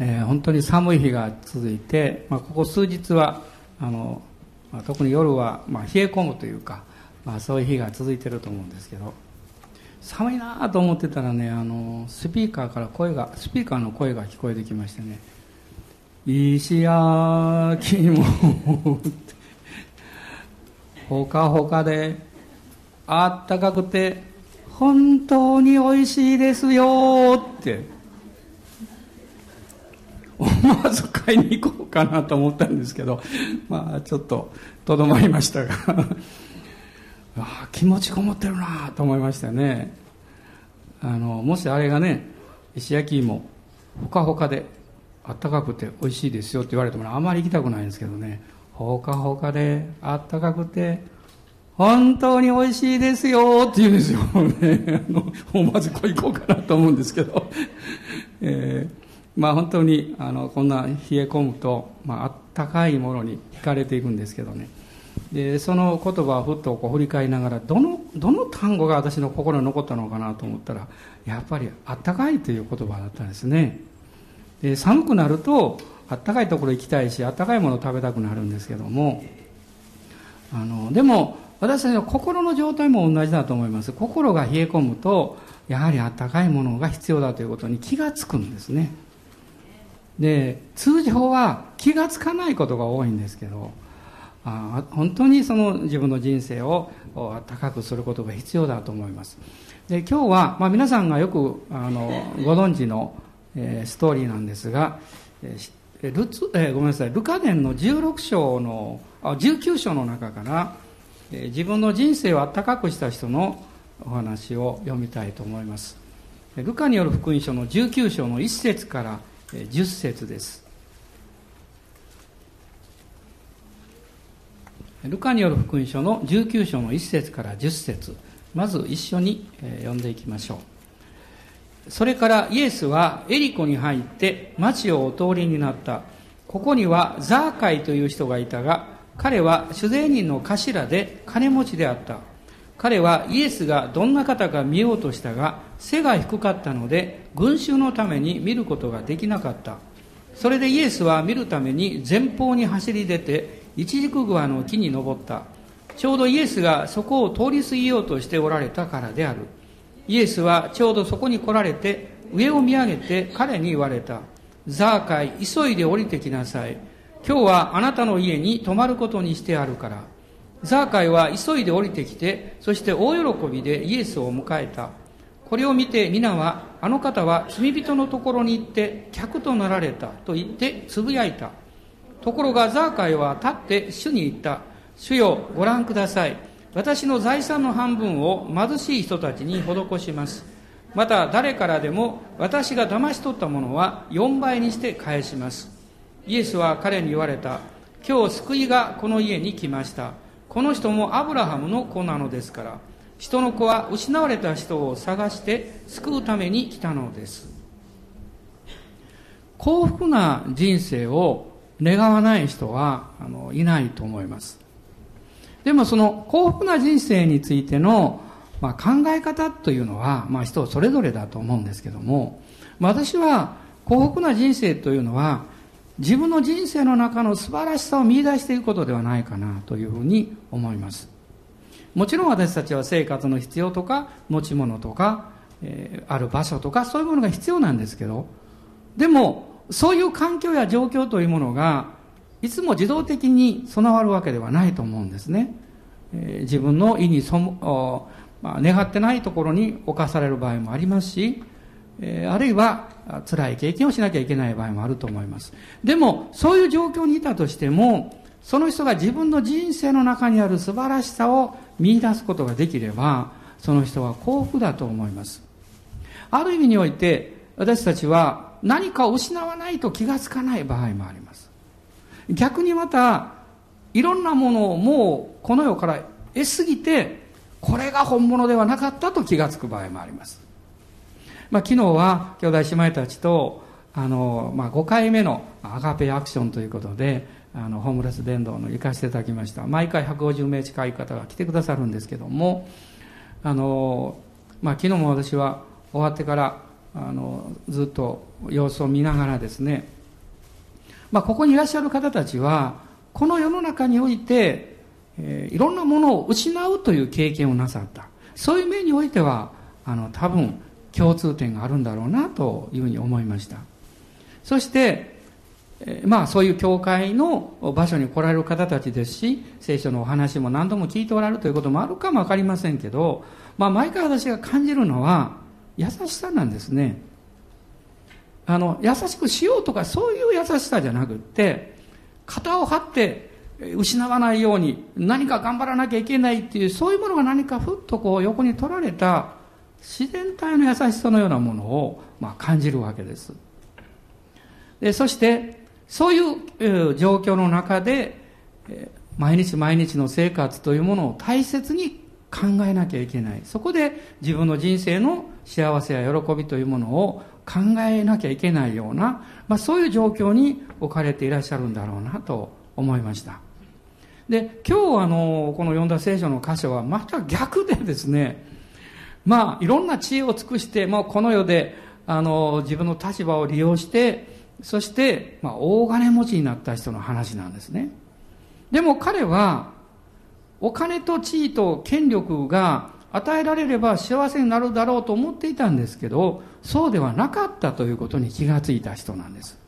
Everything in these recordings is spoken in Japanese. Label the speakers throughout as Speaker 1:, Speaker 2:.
Speaker 1: えー、本当に寒い日が続いて、まあ、ここ数日はあの、まあ、特に夜は、まあ、冷え込むというか、まあ、そういう日が続いてると思うんですけど寒いなと思ってたらねあのスピーカーから声がスピーカーの声が聞こえてきましてね「石焼きもほかほかであったかくて本当に美味しいですよ」って。思わず買いに行こうかなと思ったんですけど、まあちょっととどまりましたが あ気持ちこもってるなと思いましたね。あの、もしあれがね、石焼き芋、ほかほかで、あったかくて美味しいですよって言われてもあまり行きたくないんですけどね、ほかほかで、あったかくて、本当に美味しいですよって言うんですよ。ね、あの思わずこう行こうかなと思うんですけど。えーまあ本当にあのこんな冷え込むと、まあ、あったかいものに惹かれていくんですけどね。でその言葉をふっとこう振り返りながらどのどの単語が私の心に残ったのかなと思ったらやっぱりあったかいという言葉だったんですね。で寒くなるとあったかいところ行きたいしあったかいもの食べたくなるんですけどもあのでも私たちの心の状態も同じだと思います。心が冷え込むとやはりあったかいものが必要だということに気がつくんですね。で通常は気がつかないことが多いんですけどあ本当にその自分の人生を高くすることが必要だと思います。で今日は、まあ、皆さんがよくあのご存知の、えー、ストーリーなんですが、えー、ルツえー、ごめんなさいルカ伝の16章のあ19章の中から、えー、自分の人生を温かくした人のお話を読みたいと思います。ルカによる福音書の19章の1節から10節です。ルカによる福音書の19章の1節から10節。まず一緒に読んでいきましょう。それからイエスはエリコに入って町をお通りになった。ここにはザーカイという人がいたが彼は主税人の頭で金持ちであった。彼はイエスがどんな方か見ようとしたが背が低かったので群衆のために見ることができなかった。それでイエスは見るために前方に走り出て一軸グアの木に登った。ちょうどイエスがそこを通り過ぎようとしておられたからである。イエスはちょうどそこに来られて上を見上げて彼に言われた。ザーカイ急いで降りてきなさい。今日はあなたの家に泊まることにしてあるから。ザーカイは急いで降りてきて、そして大喜びでイエスを迎えた。これを見て皆は、あの方は罪人のところに行って客となられたと言ってつぶやいた。ところがザーカイは立って主に言った。主よ、ご覧ください。私の財産の半分を貧しい人たちに施します。また誰からでも私が騙し取ったものは4倍にして返します。イエスは彼に言われた。今日救いがこの家に来ました。この人もアブラハムの子なのですから人の子は失われた人を探して救うために来たのです。幸福な人生を願わない人はあのいないと思います。でもその幸福な人生についての、まあ、考え方というのは、まあ、人それぞれだと思うんですけども私は幸福な人生というのは自分の人生の中の素晴らしさを見出していくことではないかなというふうに思います。もちろん私たちは生活の必要とか持ち物とか、えー、ある場所とかそういうものが必要なんですけどでもそういう環境や状況というものがいつも自動的に備わるわけではないと思うんですね、えー、自分の意にそも、まあ、願ってないところに侵される場合もありますしえあるいは辛い経験をしなきゃいけない場合もあると思います。でも、そういう状況にいたとしても、その人が自分の人生の中にある素晴らしさを見出すことができれば、その人は幸福だと思います。ある意味において、私たちは何かを失わないと気がつかない場合もあります。逆にまた、いろんなものをもうこの世から得すぎて、これが本物ではなかったと気がつく場合もあります。まあ、昨日は兄弟姉妹たちとあの、まあ、5回目のアガペアクションということであのホームレス伝道の行かせていただきました。毎回150名近い方が来てくださるんですけどもあの、まあ、昨日も私は終わってからあのずっと様子を見ながらですね、まあ、ここにいらっしゃる方たちはこの世の中において、えー、いろんなものを失うという経験をなさった。そういう面においてはあの多分共通点があるんだろうなというふうに思いました。そしてまあそういう教会の場所に来られる方たちですし、聖書のお話も何度も聞いておられるということもあるかもわかりませんけど、まあ毎回私が感じるのは優しさなんですね。あの、優しくしようとかそういう優しさじゃなくって、型を張って失わないように何か頑張らなきゃいけないっていう、そういうものが何かふっとこう横に取られた自然体の優しさのようなものを、まあ、感じるわけです。で、そして、そういう状況の中で、毎日毎日の生活というものを大切に考えなきゃいけない。そこで自分の人生の幸せや喜びというものを考えなきゃいけないような、まあ、そういう状況に置かれていらっしゃるんだろうなと思いました。で、今日あの、この読んだ聖書の箇所はまた逆でですね、まあ、いろんな知恵を尽くして、もうこの世で、あの、自分の立場を利用して、そして、まあ、大金持ちになった人の話なんですね。でも彼は、お金と地位と権力が与えられれば幸せになるだろうと思っていたんですけど、そうではなかったということに気がついた人なんです。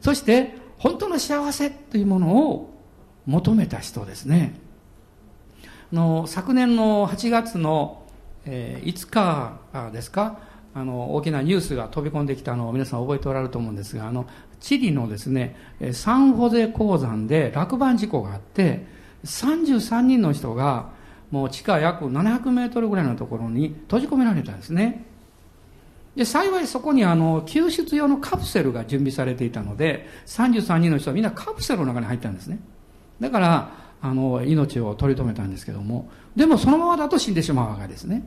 Speaker 1: そして、本当の幸せというものを求めた人ですね。の昨年の8月の、えー、5日ですか、あの大きなニュースが飛び込んできたのを皆さん覚えておられると思うんですがあのチリのですねサンホゼ鉱山で落盤事故があって33人の人がもう地下約700メートルぐらいのところに閉じ込められたんですね。で幸いそこにあの救出用のカプセルが準備されていたので33人の人はみんなカプセルの中に入ったんですね。だからあの命を取り留めたんですけどもでもそのままだと死んでしまうわけですね。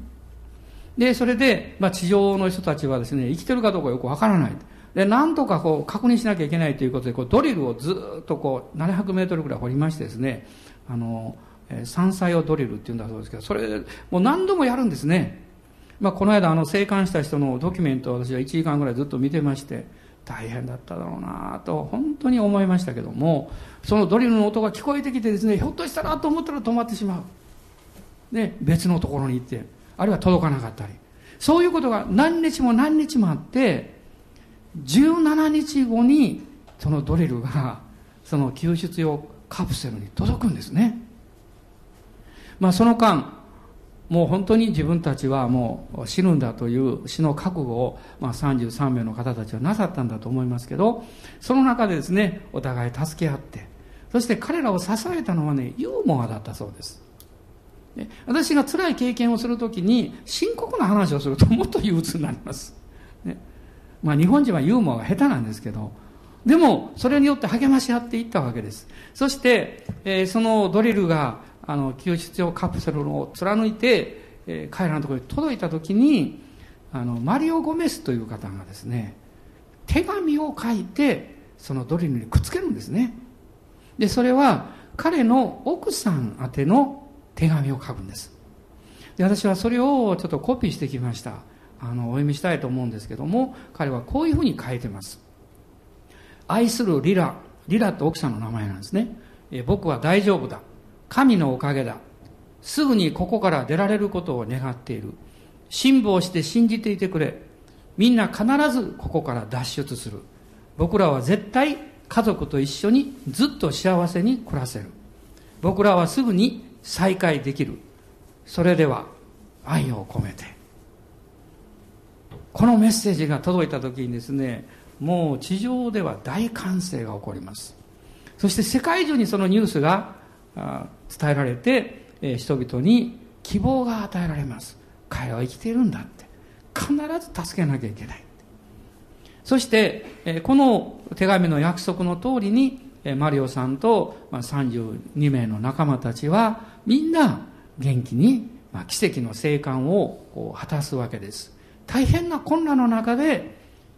Speaker 1: で、それで、まあ、地上の人たちはですね、生きてるかどうかよくわからない。で、なんとかこう、確認しなきゃいけないということで、こう、ドリルをずっとこう、700メートルぐらい掘りましてですね、あの、山菜をドリルっていうんだそうですけど、それ、もう何度もやるんですね。まあ、この間、あの、生還した人のドキュメントを私は1時間ぐらいずっと見てまして、大変だっただろうなと、本当に思いましたけども、そのドリルの音が聞こえてきてですね、ひょっとしたらと思ったら止まってしまう。で、別のところに行って、あるいは届かなかったり。そういうことが何日も何日もあって、17日後にそのドリルがその救出用カプセルに届くんですね。まあその間、もう本当に自分たちはもう死ぬんだという死の覚悟を、まあ、33名の方たちはなさったんだと思いますけど、その中でですね、お互い助け合って、そして彼らを支えたのはね、ユーモアだったそうです。私が辛い経験をするときに深刻な話をするともっと憂鬱になります。ね、まあ日本人はユーモアが下手なんですけど、でもそれによって励まし合っていったわけです。そして、えー、そのドリルがあの救出用カプセルを貫いて、えー、彼らのところに届いたときに、あのマリオ・ゴメスという方がですね、手紙を書いてそのドリルにくっつけるんですね。で、それは彼の奥さん宛ての手紙を書くんです。で、私はそれをちょっとコピーしてきました。あの、お読みしたいと思うんですけども、彼はこういうふうに書いてます。愛するリラ、リラって奥さんの名前なんですね。え僕は大丈夫だ。神のおかげだ。すぐにここから出られることを願っている。辛抱して信じていてくれ。みんな必ずここから脱出する。僕らは絶対家族と一緒にずっと幸せに暮らせる。僕らはすぐに再会できる。それでは愛を込めて。このメッセージが届いた時にですねもう地上では大歓声が起こります。そして世界中にそのニュースが伝えられて人々に希望が与えられます。彼は生きているんだって。必ず助けなきゃいけないそしてこの手紙の約束の通りにマリオさんと32名の仲間たちはみんな元気に、奇跡の生還を果たすわけです。大変な困難の中で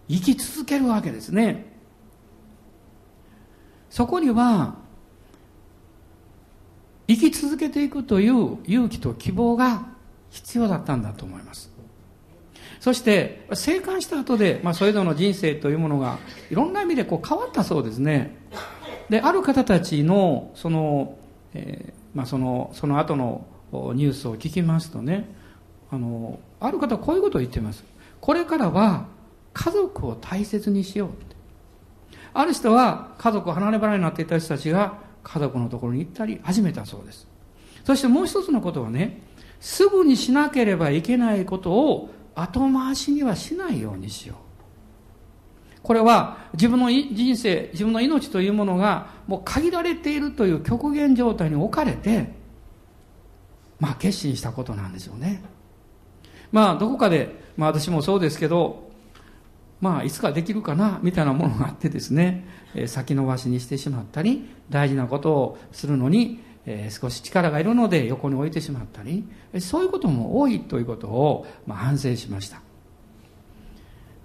Speaker 1: 生き続けるわけですね。そこには、生き続けていくという勇気と希望が必要だったんだと思います。そして生還した後で、まあ、それぞれの人生というものがいろんな意味でこう変わったそうですねである方たちのその,、えーまあ、そのその後のニュースを聞きますとねあのある方はこういうことを言ってます。これからは家族を大切にしようって。ある人は家族を離れ離れになっていた人たちが家族のところに行ったり始めたそうです。そしてもう一つのことはねすぐにしなければいけないことを後回しにはしないようにしよう。これは自分の人生、自分の命というものがもう限られているという極限状態に置かれて、まあ決心したことなんでしょうね。まあどこかで、まあ私もそうですけど、まあいつかできるかな、みたいなものがあってですね、え先延ばしにしてしまったり、大事なことをするのにえー、少し力がいるので横に置いてしまったりそういうことも多いということを、まあ、反省しました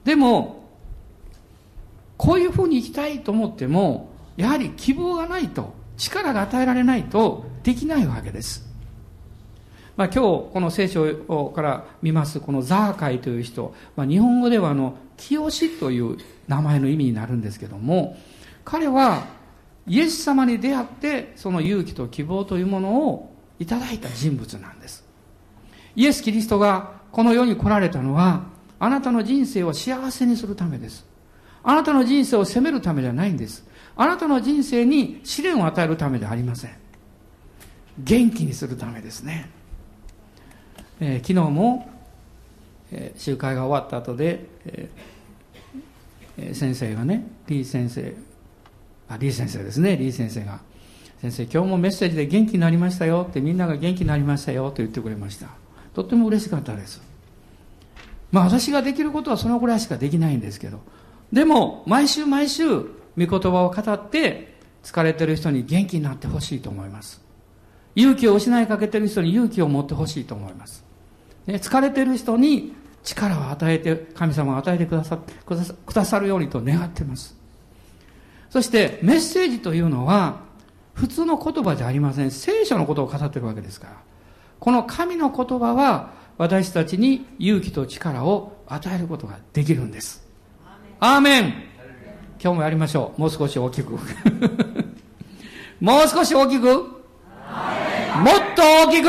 Speaker 1: でもこういうふうに生きたいと思ってもやはり希望がないと力が与えられないとできないわけです、まあ、今日この聖書から見ますこのザーカイという人、まあ、日本語ではあの清という名前の意味になるんですけども彼はイエス様に出会ってその勇気と希望というものをいただいた人物なんです。イエス・キリストがこの世に来られたのはあなたの人生を幸せにするためです。あなたの人生を責めるためではないんです。あなたの人生に試練を与えるためではありません。元気にするためですね、えー、昨日も、えー、集会が終わった後で、えー、先生がねリー先生あリー先生ですね。リー先生が先生今日もメッセージで元気になりましたよってみんなが元気になりましたよと言ってくれました。とっても嬉しかったです。まあ私ができることはそのぐらいしかできないんですけどでも毎週毎週御言葉を語って疲れてる人に元気になってほしいと思います勇気を失いかけてる人に勇気を持ってほしいと思います、ね、疲れてる人に力を与えて神様を与えてくださくださるようにと願っていますそしてメッセージというのは普通の言葉じゃありません。聖書のことを語ってるわけですから。この神の言葉は私たちに勇気と力を与えることができるんです。アーメン今日もやりましょう。もう少し大きく。もう少し大きく。もっと大きく。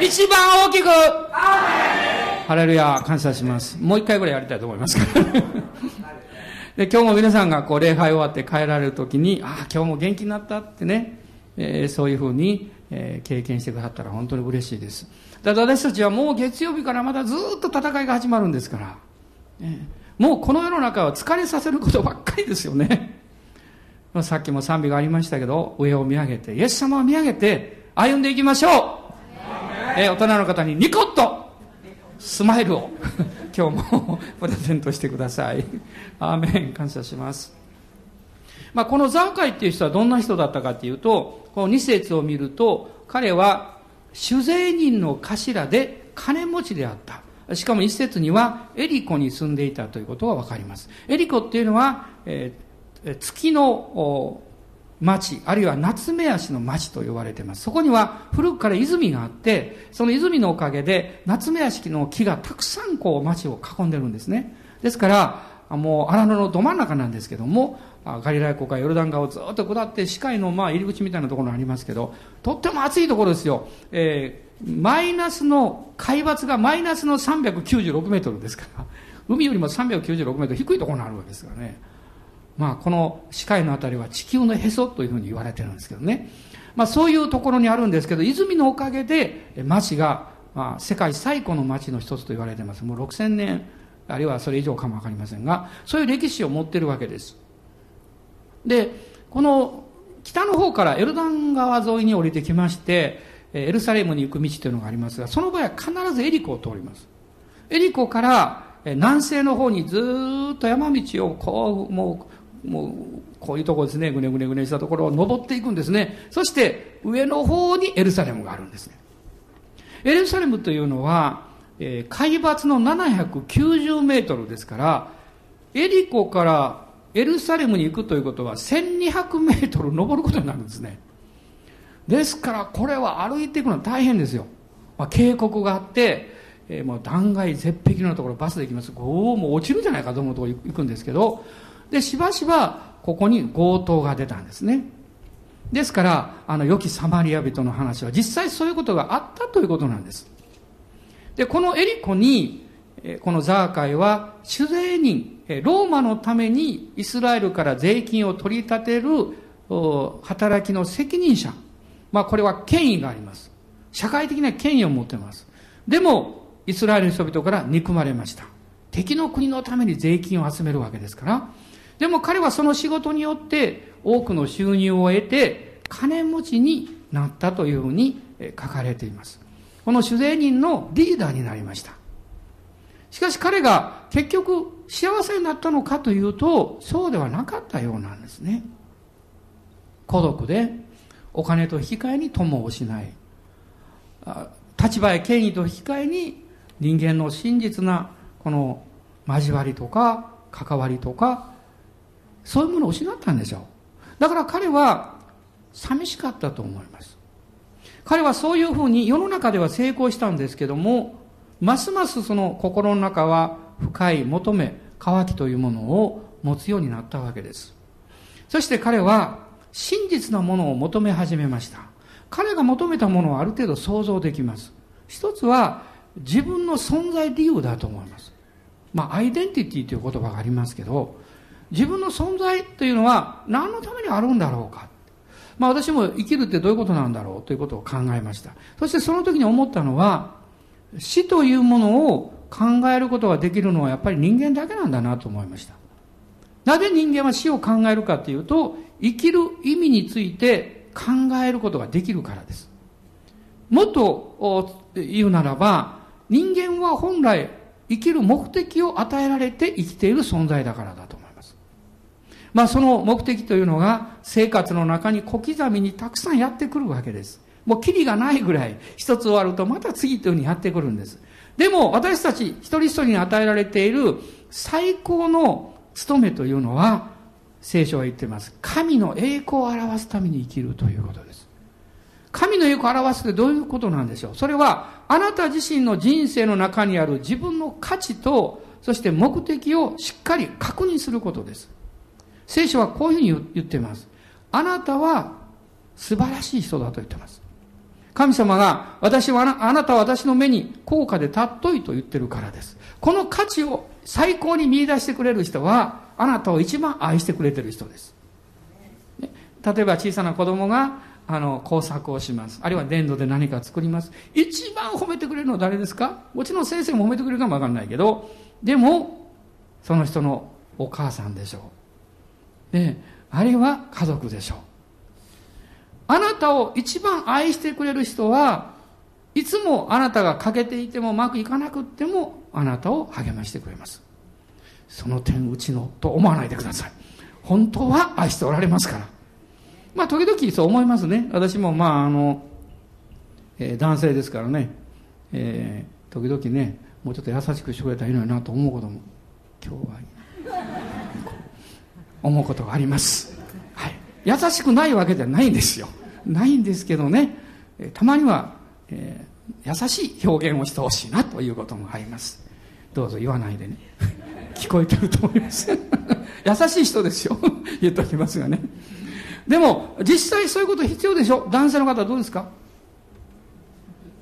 Speaker 1: 一番大きく。ハレルヤ、感謝します。もう一回ぐらいやりたいと思いますから。で、今日も皆さんがこう礼拝終わって帰られる時に、ああ、今日も元気になったってね、えー、そういうふうに、えー、経験してくださったら本当に嬉しいです。ただ私たちはもう月曜日からまだずっと戦いが始まるんですから、ね、もうこの世の中は疲れさせることばっかりですよね。まあ、さっきも賛美がありましたけど、上を見上げて、イエス様を見上げて歩んでいきましょう。えー、大人の方にニコッとスマイルを 今日も プレゼントしてください。アーメン、感謝します。まあ、このザーカイっていう人はどんな人だったかっていうと、この2節を見ると、彼は酒税人の頭で金持ちであった。しかも一節にはエリコに住んでいたということがわかります。エリコっていうのは、えー、月の町、あるいは夏目足の町と呼ばれています。そこには古くから泉があって、その泉のおかげで夏目足の木がたくさんこう町を囲んでるんですね。ですから、もう荒野のど真ん中なんですけども、ガリラヤ湖かヨルダン川をずっと下って視界のまあ入り口みたいなところがありますけど、とっても暑いところですよ。えー、マイナスの、海抜がマイナスの396メートルですから、海よりも396メートル低いところにあるわけですからね。まあ、この視界のあたりは地球のへそというふうに言われてるんですけどね。まあ、そういうところにあるんですけど、泉のおかげで町が、まあ、世界最古の町の一つと言われてます。もう6000年、あるいはそれ以上かもわかりませんが、そういう歴史を持ってるわけです。で、この北の方からエルダン川沿いに降りてきまして、エルサレムに行く道というのがありますが、その場合は必ずエリコを通ります。エリコから南西の方にずっと山道をこう、もうもう、こういうとこですね、ぐねぐねぐねしたところを登っていくんですね。そして、上の方にエルサレムがあるんですね。エルサレムというのは、えー、海抜の790メートルですから、エリコからエルサレムに行くということは1200メートル登ることになるんですね。ですから、これは歩いていくのは大変ですよ。まあ、渓谷があって、えー、もう断崖絶壁のところバスで行きますおおもう落ちるんじゃないかと思うところ行くんですけどでしばしばここに強盗が出たんですねですからあの良きサマリア人の話は実際そういうことがあったということなんですでこのエリコにこのザーカイは酒税人ローマのためにイスラエルから税金を取り立てる働きの責任者。まあこれは権威があります。社会的な権威を持っています。でもイスラエルの人々から憎まれました。敵の国のために税金を集めるわけですから。でも彼はその仕事によって多くの収入を得て金持ちになったというふうに書かれています。この主税人のリーダーになりました。しかし彼が結局幸せになったのかというとそうではなかったようなんですね。孤独でお金と引き換えに友をしない立場や権威と引き換えに人間の真実なこの交わりとか関わりとかそういうものを失ったんでしょう。だから彼は寂しかったと思います。彼はそういうふうに世の中では成功したんですけども、ますますその心の中は深い求め、渇きというものを持つようになったわけです。そして彼は真実なものを求め始めました。彼が求めたものはある程度想像できます。一つは自分の存在理由だと思います。まあ、アイデンティティという言葉がありますけど、自分の存在というのは何のためにあるんだろうか。まあ私も生きるってどういうことなんだろうということを考えました。そしてその時に思ったのは、死というものを考えることができるのはやっぱり人間だけなんだなと思いました。なぜ人間は死を考えるかというと、生きる意味について考えることができるからです。もっと言うならば、人間は本来生きる目的を与えられて生きている存在だからだとまあその目的というのが生活の中に小刻みにたくさんやってくるわけです。もうキリがないぐらい一つ終わるとまた次というふうにやってくるんです。でも私たち一人一人に与えられている最高の務めというのは聖書は言っています。神の栄光を表すために生きるということです。神の栄光を表すってどういうことなんでしょうそれはあなた自身の人生の中にある自分の価値とそして目的をしっかり確認することです。聖書はこういうふうに言っています。あなたは素晴らしい人だと言っています。神様が、私はあなたは私の目に高価で尊いと言ってるからです。この価値を最高に見出してくれる人は、あなたを一番愛してくれてる人です。ね、例えば小さな子供が、あの、工作をします。あるいは粘土で何か作ります。一番褒めてくれるのは誰ですか？もちろん先生も褒めてくれるかもわかんないけど、でも、その人のお母さんでしょう。であるいは家族でしょう。あなたを一番愛してくれる人はいつもあなたが欠けていてもうまくいかなくってもあなたを励ましてくれます。その点うちのと思わないでください。本当は愛しておられますから。まあ時々そう思いますね。私もまああの、えー、男性ですからね、えー、時々ねもうちょっと優しくしてくれたらいいのになと思うことも今日はい思うことがあります。はい。優しくないわけじゃないんですよ。ないんですけどね、たまには、えー、優しい表現をしてほしいなということもあります。どうぞ言わないでね。聞こえてると思います。優しい人ですよ。言っときますがね。でも、実際そういうこと必要でしょ？男性の方はどうですか？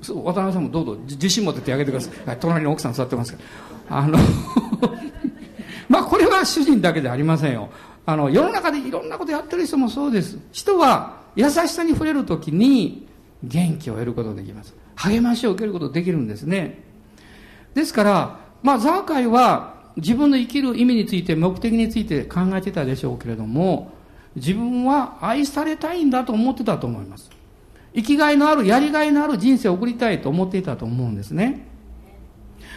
Speaker 1: そう渡辺さんもどうぞ自信持って手挙げてください。はい、隣に奥さん座ってますけど。あのまあこれは主人だけでありませんよ。あの、世の中でいろんなことやってる人もそうです。人は優しさに触れるときに元気を得ることができます。励ましを受けることができるんですね。ですから、まあ、ザーカイは自分の生きる意味について、目的について考えてたでしょうけれども、自分は愛されたいんだと思ってたと思います。生きがいのある、やりがいのある人生を送りたいと思っていたと思うんですね。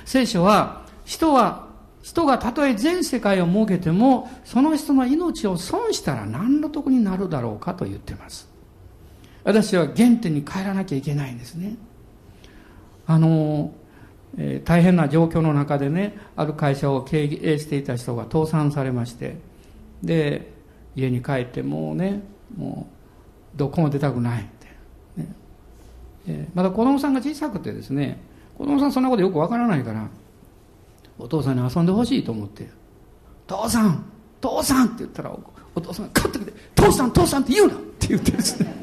Speaker 1: 聖書は、人は人がたとえ全世界を設けても、その人の命を損したら何の得になるだろうかと言ってます。私は原点に帰らなきゃいけないんですね。あの、えー、大変な状況の中でね、ある会社を経営していた人が倒産されまして、で、家に帰ってもうね、もう、どこも出たくないって。ねえー、まだ子供さんが小さくてですね、子供さんそんなことよくわからないから、お父さんに遊んでほしいと思って、父さん父さんって言ったら、お父さんが勝ってきて、父さん父さんって言うなって言ってですね。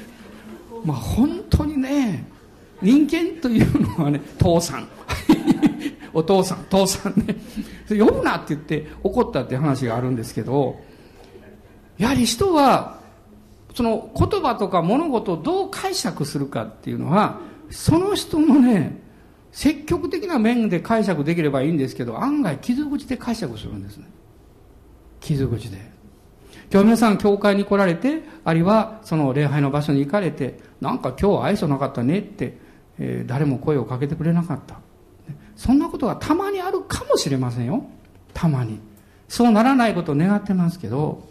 Speaker 1: まあ本当にね、人間というのはね、父さん。お父さん、父さんね。呼ぶなって言って怒ったって話があるんですけど、やはり人は、その言葉とか物事をどう解釈するかっていうのは、その人のね、積極的な面で解釈できればいいんですけど、案外傷口で解釈するんですね。傷口で。今日皆さん教会に来られて、あるいはその礼拝の場所に行かれて、なんか今日愛想なかったねって、えー、誰も声をかけてくれなかった。そんなことがたまにあるかもしれませんよ。たまに。そうならないことを願ってますけど、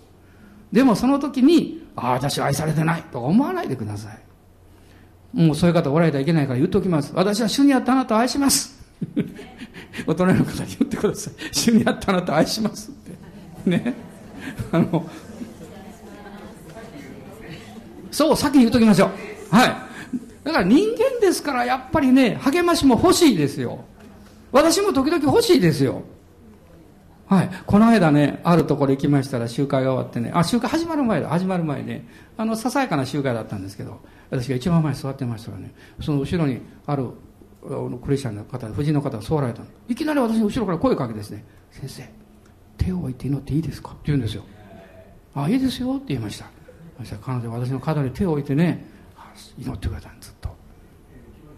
Speaker 1: でもその時に、ああ、私は愛されてないとか思わないでください。もうそういう方おられたらいけないから言っておきます。私は主にあったあなたを愛します。大人の方に言ってください。主にあったあなたを愛しますって。ね。あの、そう、先に言っときましょう。はい。だから人間ですからやっぱりね、励ましも欲しいですよ。私も時々欲しいですよ。はい。この間ね、あるところ行きましたら集会が終わってね、あ、集会始まる前だ、始まる前ね、あの、ささやかな集会だったんですけど、私が一番前に座ってましたらね、その後ろにあるクリスチャンの方、夫人の方が座られたの。いきなり私の後ろから声かけてですね、先生、手を置いて祈っていいですか？って言うんですよ。あ、いいですよって言いました。そしたら彼女は私の肩に手を置いてね、祈ってくれたんずっと。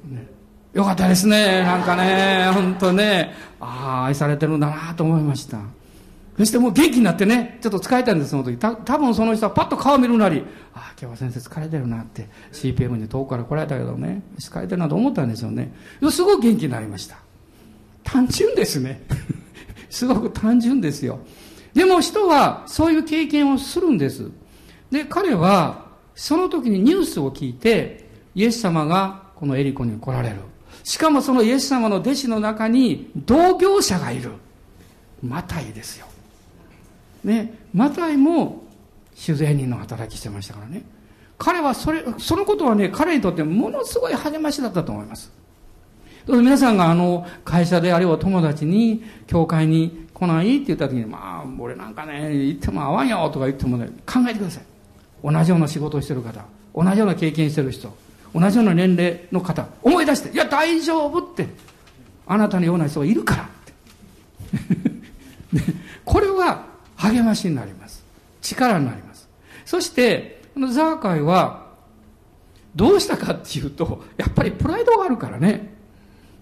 Speaker 1: ね、よかったですね。なんかね、本当ね、ああ、愛されてるんだなと思いました。そしてもう元気になってね、ちょっと疲れたんです、その時。た多分その人はパッと顔見るなり、ああ、今日は先生疲れてるなって、CPM に遠くから来られたけどね、疲れてるなと思ったんですよね。すごく元気になりました。単純ですね。すごく単純ですよ。でも人はそういう経験をするんです。で、彼は、その時にニュースを聞いて、イエス様がこのエリコに来られる。しかもそのイエス様の弟子の中に同業者がいる。マタイですよ。ね、マタイも主税人の働きしてましたからね。彼はそれ、そのことはね、彼にとってものすごい励ましだったと思います。皆さんがあの、会社であるいは友達に、教会に来ないって言った時に、まあ、俺なんかね、言っても合わんよとか言ってもね、考えてください。同じような仕事をしてる方、同じような経験してる人、同じような年齢の方、思い出して、いや、大丈夫って、あなたのような人がいるからって。これは励ましになります。力になります。そして、このザーカイは、どうしたかっていうと、やっぱりプライドがあるからね。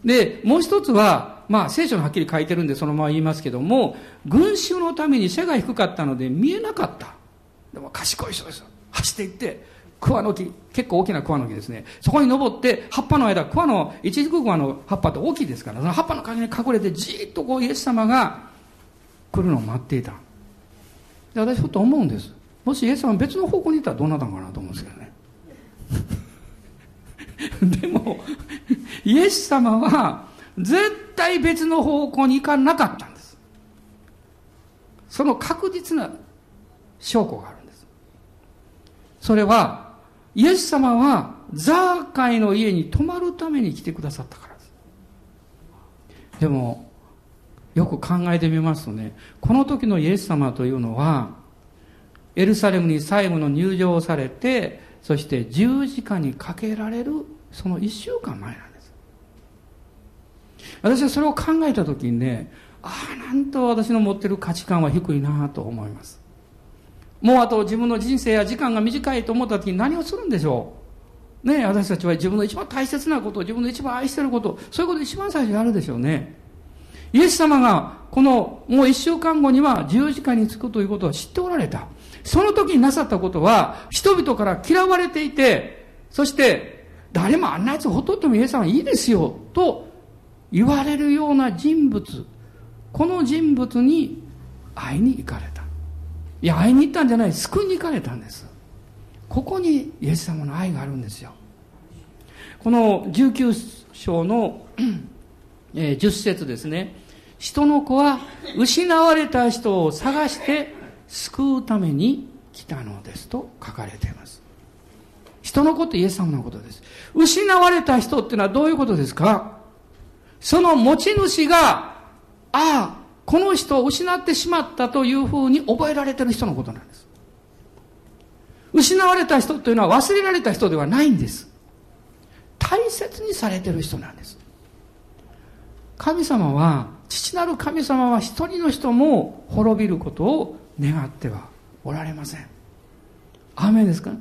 Speaker 1: で、もう一つは、まあ聖書にはっきり書いてるんでそのまま言いますけども、群衆のために背が低かったので見えなかった。でも賢い人ですよ。走っていって、桑の木、結構大きな桑の木ですね。そこに登って、葉っぱの間、桑の、一軸桑の葉っぱって大きいですから、その葉っぱの陰に隠れてじーっとこうイエス様が来るのを待っていた。で、私ふと思うんです。もしイエス様別の方向にいたらどうなったのかなと思うんですけどね。でも、イエス様は絶対別の方向に行かなかったんです。その確実な証拠があるんです。それは、イエス様はザーカイの家に泊まるために来てくださったからです。でも、よく考えてみますとね、この時のイエス様というのは、エルサレムに最後の入場をされて、そして十字架にかけられるその一週間前なんです。私はそれを考えた時にね、ああ、なんと私の持ってる価値観は低いなと思います。もうあと自分の人生や時間が短いと思った時に何をするんでしょう？ね私たちは自分の一番大切なこと、自分の一番愛してること、そういうこと一番最初にやるでしょうね。イエス様がこのもう一週間後には十字架につくということを知っておられた。その時になさったことは人々から嫌われていて、そして誰もあんなやつほとってもイエス様いいですよと言われるような人物、この人物に会いに行かれた。いや、会いに行ったんじゃない、救いに行かれたんです。ここにイエス様の愛があるんですよ。この19章の、えー、10節ですね。人の子は失われた人を探して救うために来たのですと書かれています。人の子ってイエス様のことです。失われた人っていうのはどういうことですか？その持ち主が、ああ、この人を失ってしまったというふうに覚えられてる人のことなんです。失われた人というのは忘れられた人ではないんです。大切にされてる人なんです。神様は、父なる神様は一人の人も滅びることを願ってはおられません。アーメンですか？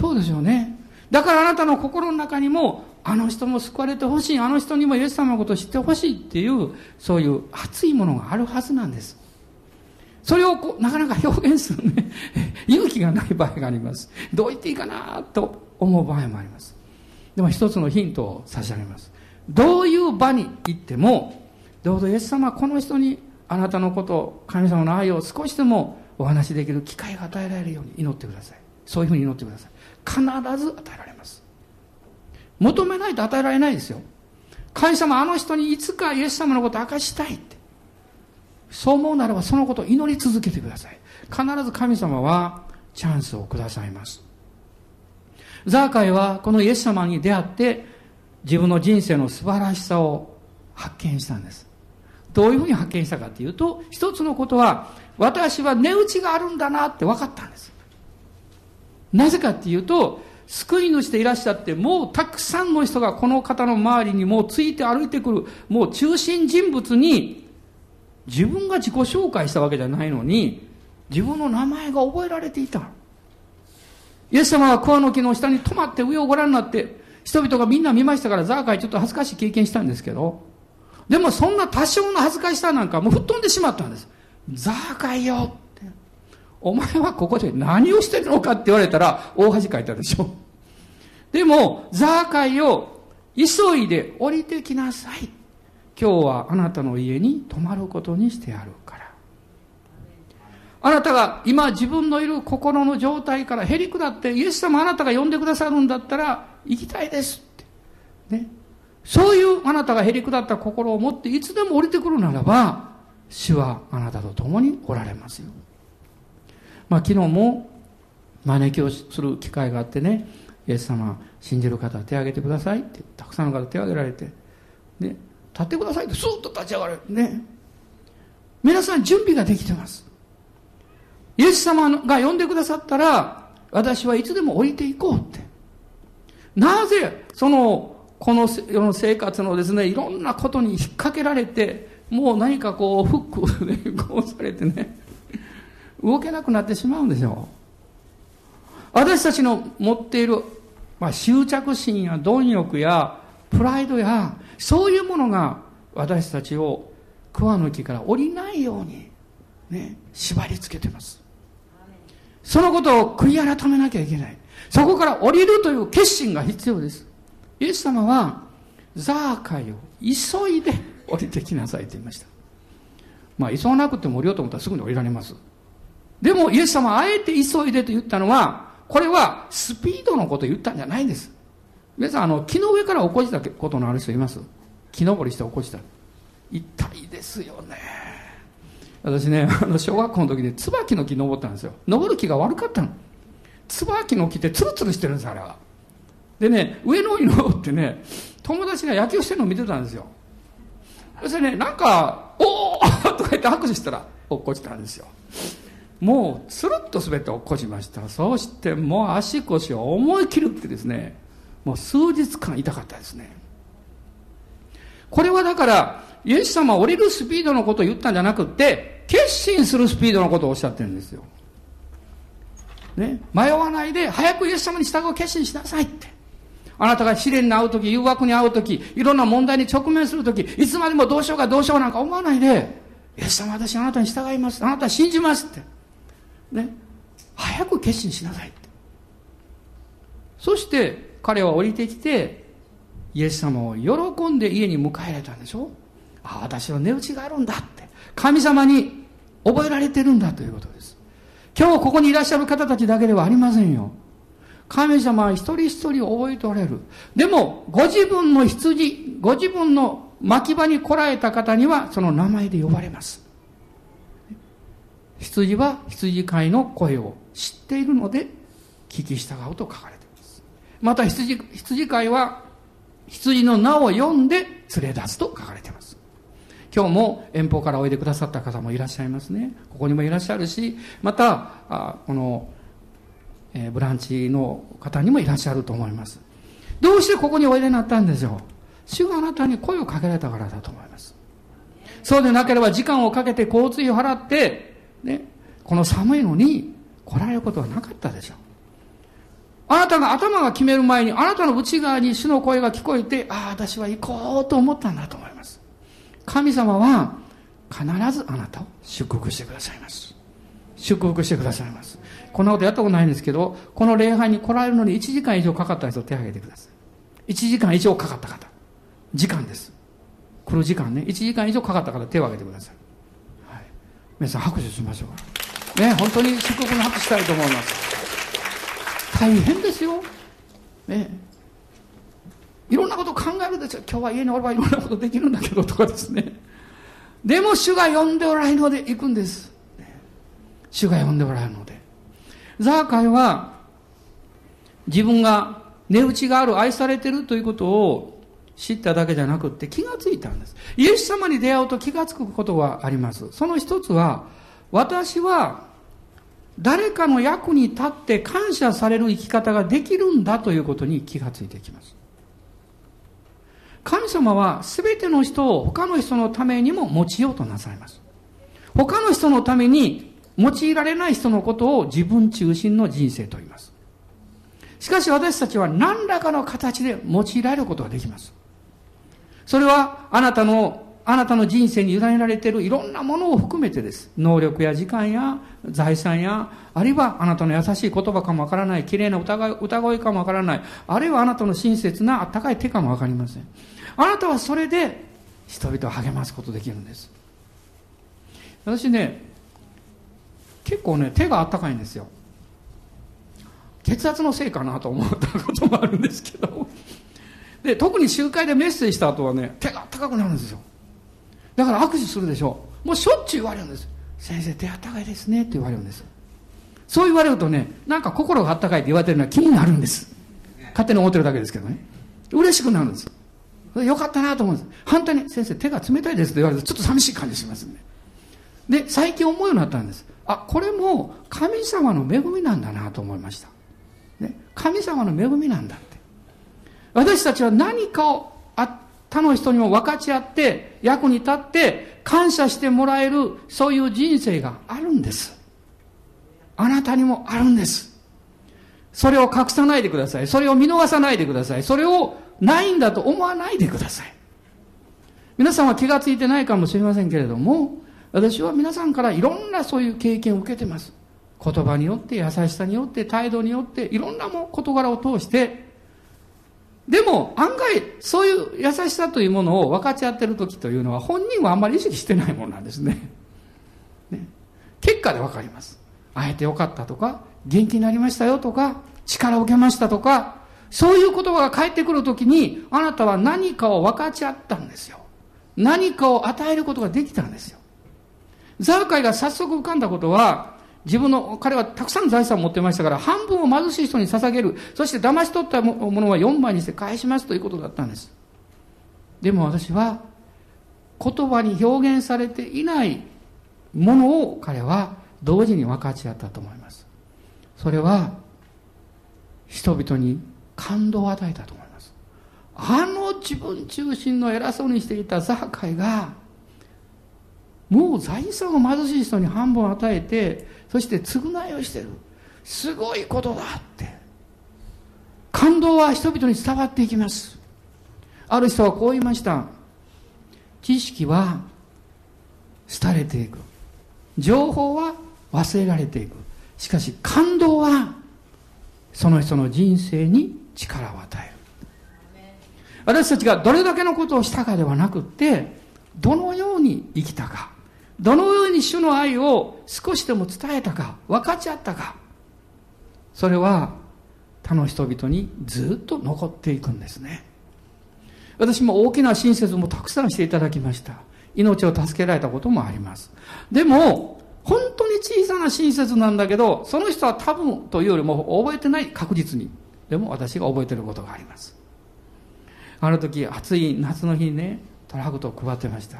Speaker 1: そうですよね。だからあなたの心の中にも、あの人も救われてほしい、あの人にもイエス様のことを知ってほしいっていう、そういう熱いものがあるはずなんです。それをこうなかなか表現するね、勇気がない場合があります。どう言っていいかなと思う場合もあります。でも一つのヒントを差し上げます。どういう場に行っても、どうぞイエス様この人にあなたのこと、神様の愛を少しでもお話しできる機会が与えられるように祈ってください。そういうふうに祈ってください。必ず与えられます。求めないと与えられないですよ。神様あの人にいつかイエス様のことを明かしたいって。そう思うならばそのことを祈り続けてください。必ず神様はチャンスをくださいます。ザーカイはこのイエス様に出会って自分の人生の素晴らしさを発見したんです。どういうふうに発見したかというと、一つのことは、私は値打ちがあるんだなって分かったんです。なぜかっていうと、救い主でいらっしゃって、もうたくさんの人がこの方の周りにもうついて歩いてくる、もう中心人物に、自分が自己紹介したわけじゃないのに、自分の名前が覚えられていた。イエス様は桑の木の下に止まって上をご覧になって、人々がみんな見ましたから、ザーカイちょっと恥ずかしい経験したんですけど、でもそんな多少の恥ずかしさなんかもう吹っ飛んでしまったんです。ザーカイよって。お前はここで何をしてるのかって言われたら大恥かいたでしょ。でも、ザーカイを急いで降りてきなさい。今日はあなたの家に泊まることにしてやるから。あなたが今自分のいる心の状態からへり下って、イエス様あなたが呼んでくださるんだったら、行きたいですって。ね。そういうあなたがへり下った心を持っていつでも降りてくるならば、主はあなたと共におられますよ。まあ昨日も招きをする機会があってね、イエス様、信じる方は手を挙げてくださいって、たくさんの方手を挙げられて、ね、立ってくださいってスーッと立ち上がる。ね。皆さん準備ができてます。イエス様が呼んでくださったら、私はいつでも降りていこうって。なぜ、その、この世の生活のですね、いろんなことに引っ掛けられて、もう何かこう、フックでこうされてね、動けなくなってしまうんでしょう。私たちの持っている、まあ、執着心や貪欲やプライドや、そういうものが私たちを桑の木から降りないように、ね、縛り付けてます。そのことを悔い改めなきゃいけない。そこから降りるという決心が必要です。イエス様は、ザーカイを急いで降りてきなさいと言いました。まあ、急がなくても降りようと思ったらすぐに降りられます。でも、イエス様はあえて急いでと言ったのは、これはスピードのことを言ったんじゃないんです。皆さん、あの、木の上から落っこちたことのある人います？木登りして落っこちた。痛いですよね。私ね、あの、小学校の時で椿の木登ったんですよ。登る木が悪かったの。椿の木ってツルツルしてるんですあれはでね上の方に登ってね友達が野球してるのを見てたんですよそしてねなんか「おお! 」とか言って拍手したら落っこちたんですよもうつるっと滑って落っこちましたそしてもう足腰を思い切るってですねもう数日間痛かったですねこれはだからイエス様は降りるスピードのことを言ったんじゃなくて決心するスピードのことをおっしゃってるんですよね、迷わないで早くイエス様に従う決心しなさいって。あなたが試練に遭うとき、誘惑に遭うとき、いろんな問題に直面するとき、いつまでもどうしようかどうしようなんか思わないで、イエス様私あなたに従います。あなた信じますって。ね。早く決心しなさいって。そして彼は降りてきて、イエス様を喜んで家に迎えられたんでしょ？ああ、私は値打ちがあるんだって。神様に覚えられてるんだということです。今日ここにいらっしゃる方たちだけではありませんよ。神様は一人一人覚えておられる。でも、ご自分の羊、ご自分の牧場に来られた方には、その名前で呼ばれます。羊は羊飼いの声を知っているので、聞き従うと書かれています。また羊、羊飼いは、羊の名を読んで連れ出すと書かれています。今日も遠方からおいでくださった方もいらっしゃいますね。ここにもいらっしゃるし、また、あこの、えー、ブランチの方にもいらっしゃると思います。どうしてここにおいでになったんでしょう？主があなたに声をかけられたからだと思います。そうでなければ時間をかけて交通費を払って、ね、この寒いのに来られることはなかったでしょう。あなたが頭が決める前に、あなたの内側に主の声が聞こえて、ああ、私は行こうと思ったんだと。神様は必ずあなたを祝福してくださいます。祝福してくださいます。こんなことやったことないんですけど、この礼拝に来られるのに1時間以上かかった人手を挙げてください。1時間以上かかった方。時間です。来る時間ね。1時間以上かかった方手を挙げてください。はい。皆さん拍手しましょうか。ね、本当に祝福の拍手したいと思います。大変ですよ。ね。いろんなこと考えるでしょ。今日は家におればいろんなことできるんだけどとかですね。でも主が呼んでおられるので行くんです。主が呼んでおられるので。ザーカイは自分が値打ちがある、愛されてるということを知っただけじゃなくって気がついたんです。イエス様に出会うと気がつくことがあります。その一つは、私は誰かの役に立って感謝される生き方ができるんだということに気がついてきます。神様は全ての人を他の人のためにも用いようとなさいます。他の人のために用いられない人のことを自分中心の人生と言います。しかし私たちは何らかの形で用いられることができます。それはあなたのあなたの人生に委ねられているいろんなものを含めてです。能力や時間や財産や、あるいはあなたの優しい言葉かもわからない、綺麗な歌歌声かもわからない、あるいはあなたの親切なあったかい手かもわかりません。あなたはそれで人々を励ますことできるんです。私ね、結構ね、手があったかいんですよ。血圧のせいかなと思ったこともあるんですけど。で、特に集会でメッセージした後はね、手があったかくなるんですよ。だから握手するでしょうもうしょっちゅう言われるんです先生手あったかいですねって言われるんですそう言われるとねなんか心があったかいって言われてるのは気になるんです勝手に思ってるだけですけどね嬉しくなるんですよかったなと思うんです反対に先生手が冷たいですって言われるとちょっと寂しい感じしますねで最近思うようになったんですあこれも神様の恵みなんだなと思いました、ね、神様の恵みなんだって私たちは何かをあ他の人にも分かち合って、役に立って、感謝してもらえる、そういう人生があるんです。あなたにもあるんです。それを隠さないでください。それを見逃さないでください。それをないんだと思わないでください。皆さんは気がついてないかもしれませんけれども、私は皆さんからいろんなそういう経験を受けてます。言葉によって、優しさによって、態度によって、いろんなも事柄を通して、でも案外そういう優しさというものを分かち合ってる時というのは本人はあんまり意識してないものなんですね。ね結果で分かります。会えてよかったとか、元気になりましたよとか、力を受けましたとか、そういう言葉が返ってくるときに、あなたは何かを分かち合ったんですよ。何かを与えることができたんですよ。ザーカイが早速浮かんだことは、自分の、彼はたくさん財産を持ってましたから、半分を貧しい人に捧げる。そして騙し取ったものは4倍にして返しますということだったんです。でも私は、言葉に表現されていないものを彼は同時に分かち合ったと思います。それは、人々に感動を与えたと思います。あの自分中心の偉そうにしていたザーカイが、もう財産を貧しい人に半分与えて、そして償いをしてる。すごいことだって。感動は人々に伝わっていきます。ある人はこう言いました。知識は廃れていく。情報は忘れられていく。しかし感動はその人の人生に力を与える。私たちがどれだけのことをしたかではなくって、どのように生きたか。どのように主の愛を少しでも伝えたか、分かち合ったか、それは他の人々にずっと残っていくんですね。私も大きな親切もたくさんしていただきました。命を助けられたこともあります。でも、本当に小さな親切なんだけど、その人は多分というよりも覚えてない確実に。でも私が覚えてることがあります。あの時暑い夏の日にねトラクトを配ってました。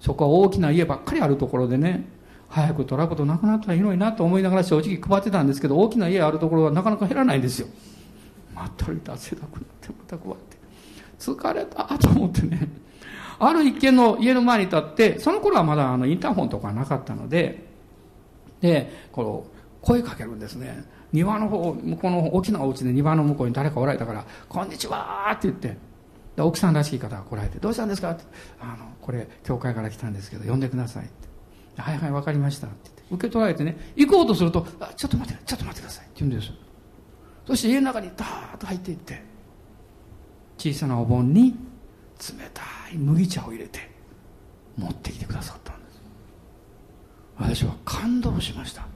Speaker 1: そこは大きな家ばっかりあるところでね早くトラクトなくなったらいいのになと思いながら正直配ってたんですけど大きな家あるところはなかなか減らないんですよ。まったりと汗だくなってまた配って。疲れたと思ってね。ある一軒の家の前に立ってその頃はまだあのインターホンとかなかったのででこの声かけるんですね。庭の方向こうの大きなお家で庭の向こうに誰かおられたから「こんにちは」って言ってで奥さんらしい方が来られて「どうしたんですか?」って「あのこれ教会から来たんですけど呼んでください」って「はいはい分かりました」って言って受け取られてね行こうとすると「あちょっと待ってちょっと待ってください」って言うんですそして家の中にダーッと入っていって小さなお盆に冷たい麦茶を入れて持ってきてくださったんです。私は感動しました。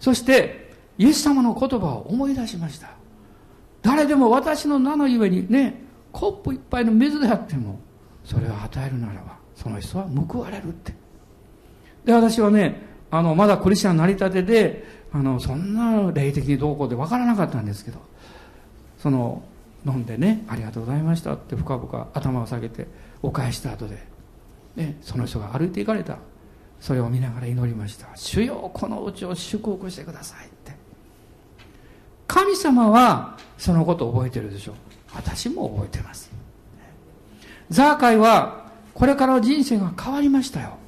Speaker 1: そしてイエス様の言葉を思い出しました。誰でも私の名のゆえにねコップ一杯の水であってもそれを与えるならばその人は報われるって。で私はねあのまだクリスチャンなりたてであのそんな霊的にどうこうで分からなかったんですけどその飲んでねありがとうございましたって深々頭を下げてお返した後で、ね、その人が歩いていかれた。それを見ながら祈りました主よこのうちを祝福してくださいって。神様はそのことを覚えてるでしょう。私も覚えてます。ザーカイはこれから人生が変わりましたよ。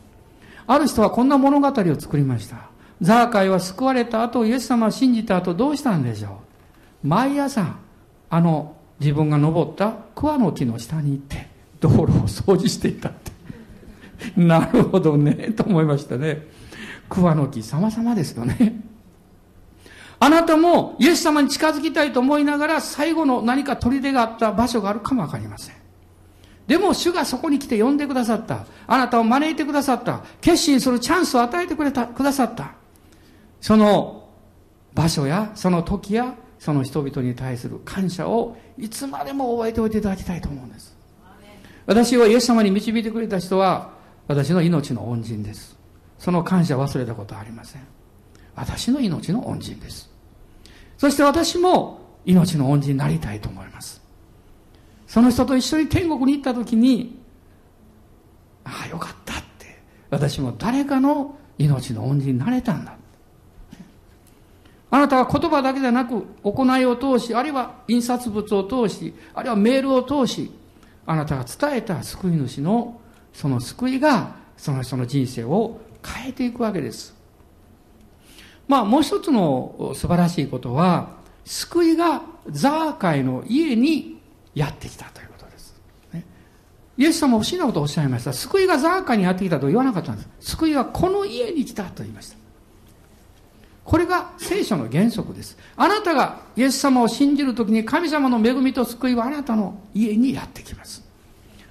Speaker 1: ある人はこんな物語を作りました。ザーカイは救われた後イエス様を信じた後どうしたんでしょう。毎朝あの自分が登った桑の木の下に行って道路を掃除していたって。なるほどねと思いましたね。桑の木様々ですよね。あなたもイエス様に近づきたいと思いながら最後の何か砦があった場所があるかもわかりません。でも主がそこに来て呼んでくださった。あなたを招いてくださった。決心するチャンスを与えてくれた、くださった。その場所やその時やその人々に対する感謝をいつまでも覚えておいていただきたいと思うんです。私をイエス様に導いてくれた人は私の命の恩人です。その感謝忘れたことはありません。私の命の恩人です。そして私も命の恩人になりたいと思います。その人と一緒に天国に行った時に、ああ、よかったって。私も誰かの命の恩人になれたんだ。あなたは言葉だけでなく、行いを通し、あるいは印刷物を通し、あるいはメールを通し、あなたが伝えた救い主のその救いが、その人の人生を変えていくわけです。まあ、もう一つの素晴らしいことは、救いがザーカイの家にやってきたということです。ね、イエス様は不思議なことをおっしゃいました。救いがザーカイにやってきたと言わなかったんです。救いはこの家に来たと言いました。これが聖書の原則です。あなたがイエス様を信じるときに神様の恵みと救いはあなたの家にやってきます。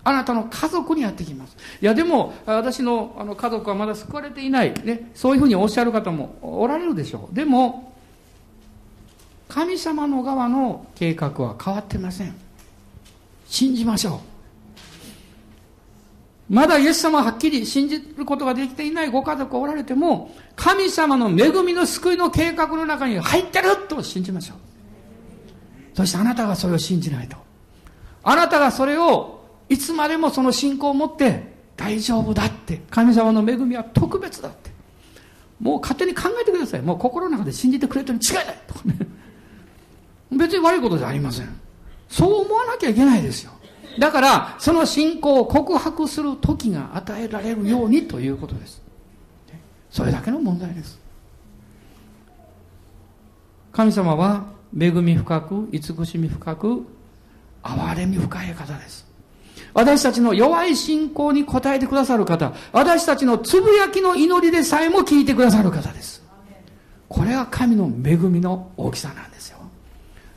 Speaker 1: あなたの家族にやってきます。いや、でも、私のあの家族はまだ救われていない。ね、そういうふうにおっしゃる方もおられるでしょう。でも、神様の側の計画は変わってません。信じましょう。まだイエス様ははっきり信じることができていないご家族がおられても、神様の恵みの救いの計画の中に入ってると信じましょう。そしてあなたがそれを信じないと。あなたがそれをいつまでもその信仰を持って大丈夫だって。神様の恵みは特別だって。もう勝手に考えてください。もう心の中で信じてくれてるに違いないとかね。別に悪いことじゃありません。そう思わなきゃいけないですよ。だから、その信仰を告白する時が与えられるようにということです。それだけの問題です。神様は恵み深く、慈しみ深く、憐れみ深い方です。私たちの弱い信仰に応えてくださる方、私たちのつぶやきの祈りでさえも聞いてくださる方です。これは神の恵みの大きさなんですよ。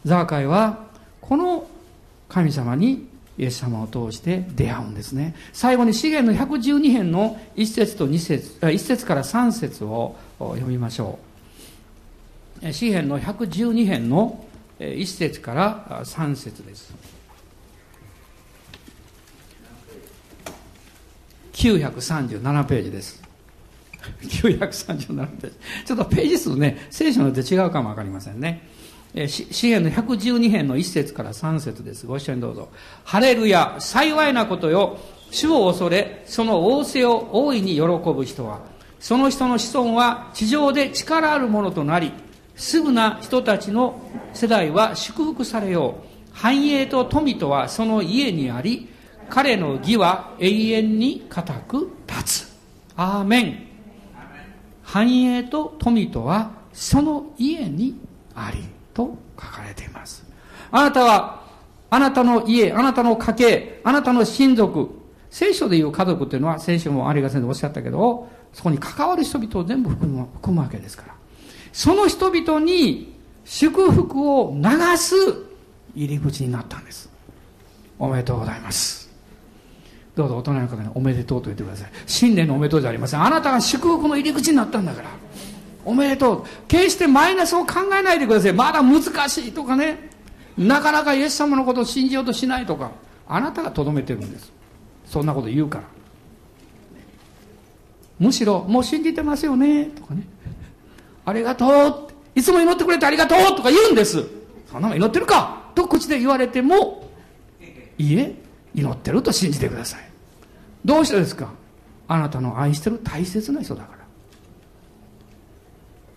Speaker 1: ザーカイは、この神様にイエス様を通して出会うんですね。最後に資源の112編の1節と2節、1節から3節を読みましょう。詩篇の112編の1節から3節です。937ページです。937ページ。ちょっとページ数ね、聖書によって違うかもわかりませんね。詩篇の112編の1節から3節です。ご一緒にどうぞ。ハレルヤ、幸いなことよ。主を恐れ、その仰せを大いに喜ぶ人は、その人の子孫は地上で力あるものとなり、すぐな人たちの世代は祝福されよう。繁栄と富とはその家にあり、彼の義は永遠に固く立つ。アーメン。繁栄と富とはその家にありと書かれています。あなたは、あなたの家、あなたの家系、あなたの親族、聖書でいう家族というのは、聖書もありが先生おっしゃったけど、そこに関わる人々を全部含む含むわけですから。その人々に祝福を流す入り口になったんです。おめでとうございます。どうぞ大人の方におめでとうと言ってください。新年のおめでとうじゃありません。あなたが祝福の入り口になったんだから。おめでとう。決してマイナスを考えないでください。まだ難しいとかね。なかなかイエス様のことを信じようとしないとか。あなたがとどめてるんです。そんなこと言うから。むしろ、もう信じてますよね、とかね。ありがとう。いつも祈ってくれてありがとうとか言うんです。そんなの祈ってるかと口で言われても、いいえ、祈ってると信じてください。どうしてですか？あなたの愛してる大切な人だから。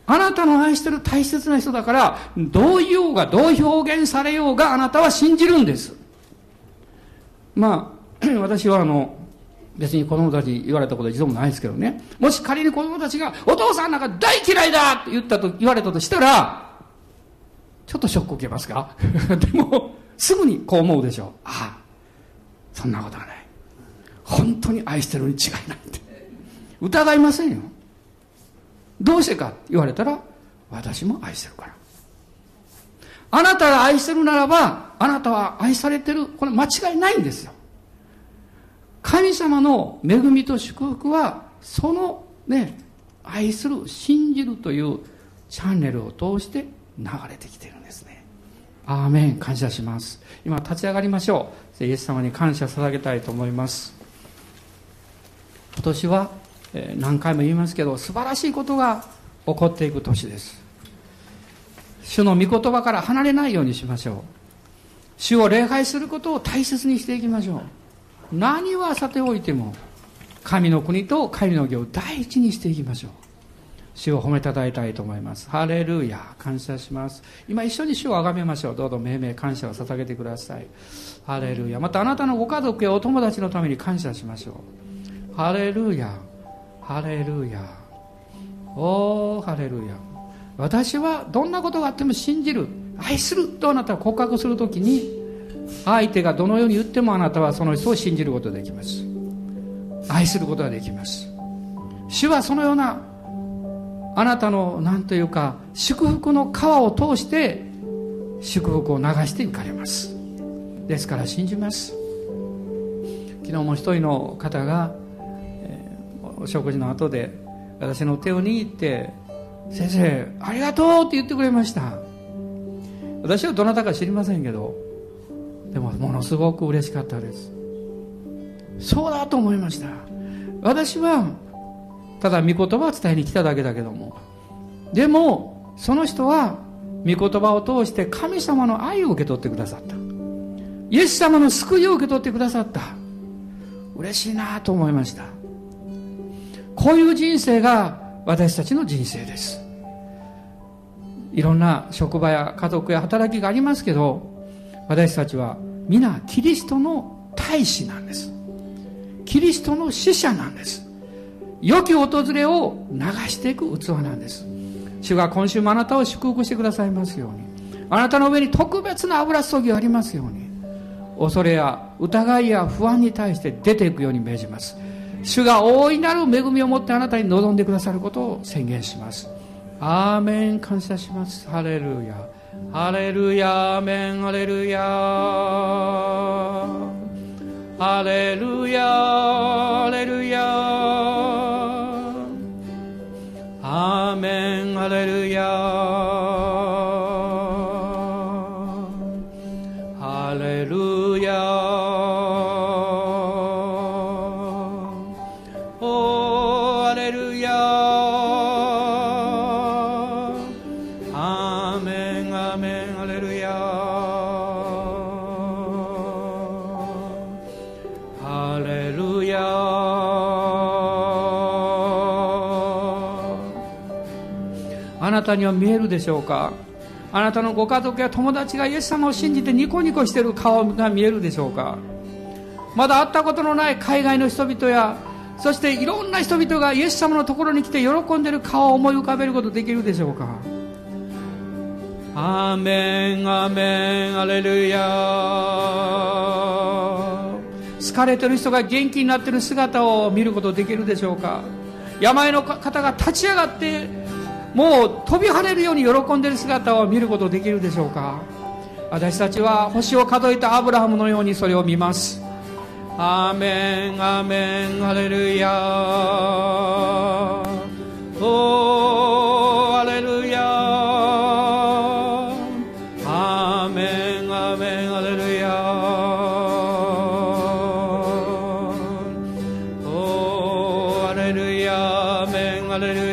Speaker 1: あなたの愛してる大切な人だから、どう言おうが、どう表現されようが、あなたは信じるんです。まあ、私はあの、別に子供たちに言われたことは一度もないですけどね。もし仮に子供たちが、お父さんなんか大嫌いだって言ったと、言われたとしたら、ちょっとショック受けますか？でも、すぐにこう思うでしょう。ああ、そんなことはない。本当に愛してるに違いないって。疑いませんよ。どうしてかって言われたら、私も愛してるから。あなたが愛してるならば、あなたは愛されてる。これ間違いないんですよ。神様の恵みと祝福は、そのね、愛する、信じるというチャンネルを通して流れてきてるんですね。アーメン、感謝します。今立ち上がりましょう。イエス様に感謝捧げたいと思います。今年は、何回も言いますけど、素晴らしいことが起こっていく年です。主の御言葉から離れないようにしましょう。主を礼拝することを大切にしていきましょう。何はさておいても、神の国と神の業を第一にしていきましょう。主を褒めたたえたいと思います。ハレルヤ。感謝します。今一緒に主を崇めましょう。どうぞ命名感謝を捧げてください。ハレルヤ。またあなたのご家族やお友達のために感謝しましょう。ハレルヤ。ハレルヤ。おー、ハレルヤ。私はどんなことがあっても信じる。愛するとあなたは告白するときに、相手がどのように言ってもあなたはその人を信じることができます。愛することができます。主はそのようなあなたの何というか祝福の川を通して祝福を流していかれますですから信じます昨日も一人の方が、食事の後で私の手を握って「先生ありがとう」って言ってくれました。私はどなたか知りませんけどでもものすごく嬉しかったです。そうだと思いました。私はただ御言葉を伝えに来ただけだけども。でもその人は御言葉を通して神様の愛を受け取ってくださった。イエス様の救いを受け取ってくださった。嬉しいなと思いました。こういう人生が私たちの人生です。いろんな職場や家族や働きがありますけど私たちは皆キリストの大使なんです。キリストの使者なんです。良き訪れを流していく器なんです。主が今週もあなたを祝福してくださいますように。あなたの上に特別な油注ぎがありますように。恐れや疑いや不安に対して出ていくように命じます。主が大いなる恵みを持ってあなたに望んでくださることを宣言します。アーメン。感謝します。ハレルヤ。ハレルヤ。アメン。ハレルヤ。ハレルヤ。あなたには見えるでしょうか？あなたのご家族や友達がイエス様を信じてニコニコしている顔が見えるでしょうか？まだ会ったことのない海外の人々やそしていろんな人々がイエス様のところに来て喜んでいる顔を思い浮かべることできるでしょうか？アーメンアーメンアレルヤ疲れてる人が元気になっている姿を見ることできるでしょうか？病の方が立ち上がってもう飛び跳ねるように喜んでいる姿を見ることできるでしょうか？私たちは星を数えたアブラハムのようにそれを見ます。アーメンアーメンアレルヤ。おーアレルヤ。アーメンアメンアレルヤ。おーアレルヤ。アーメンアレルヤ。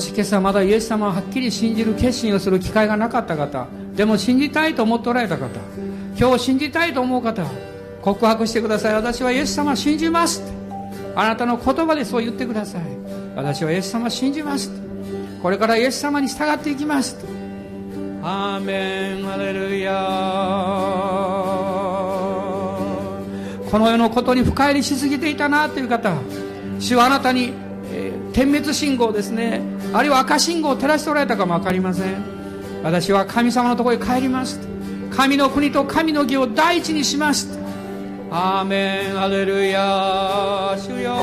Speaker 1: し今朝まだイエス様をはっきり信じる決心をする機会がなかった方でも信じたいと思っておられた方今日信じたいと思う方告白してください。私はイエス様を信じますあなたの言葉でそう言ってください。私はイエス様を信じますこれからイエス様に従っていきますアーメンアレルヤこの世のことに深入りしすぎていたなという方主はあなたに、えー点滅信号ですねあるいは赤信号を照らしておられたかも分かりません。私は神様のところへ帰ります神の国と神の義を第一にしますアーメン。アレルヤ主よ。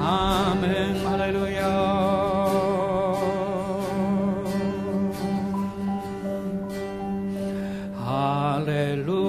Speaker 1: アーメン。アレルヤハレルヤ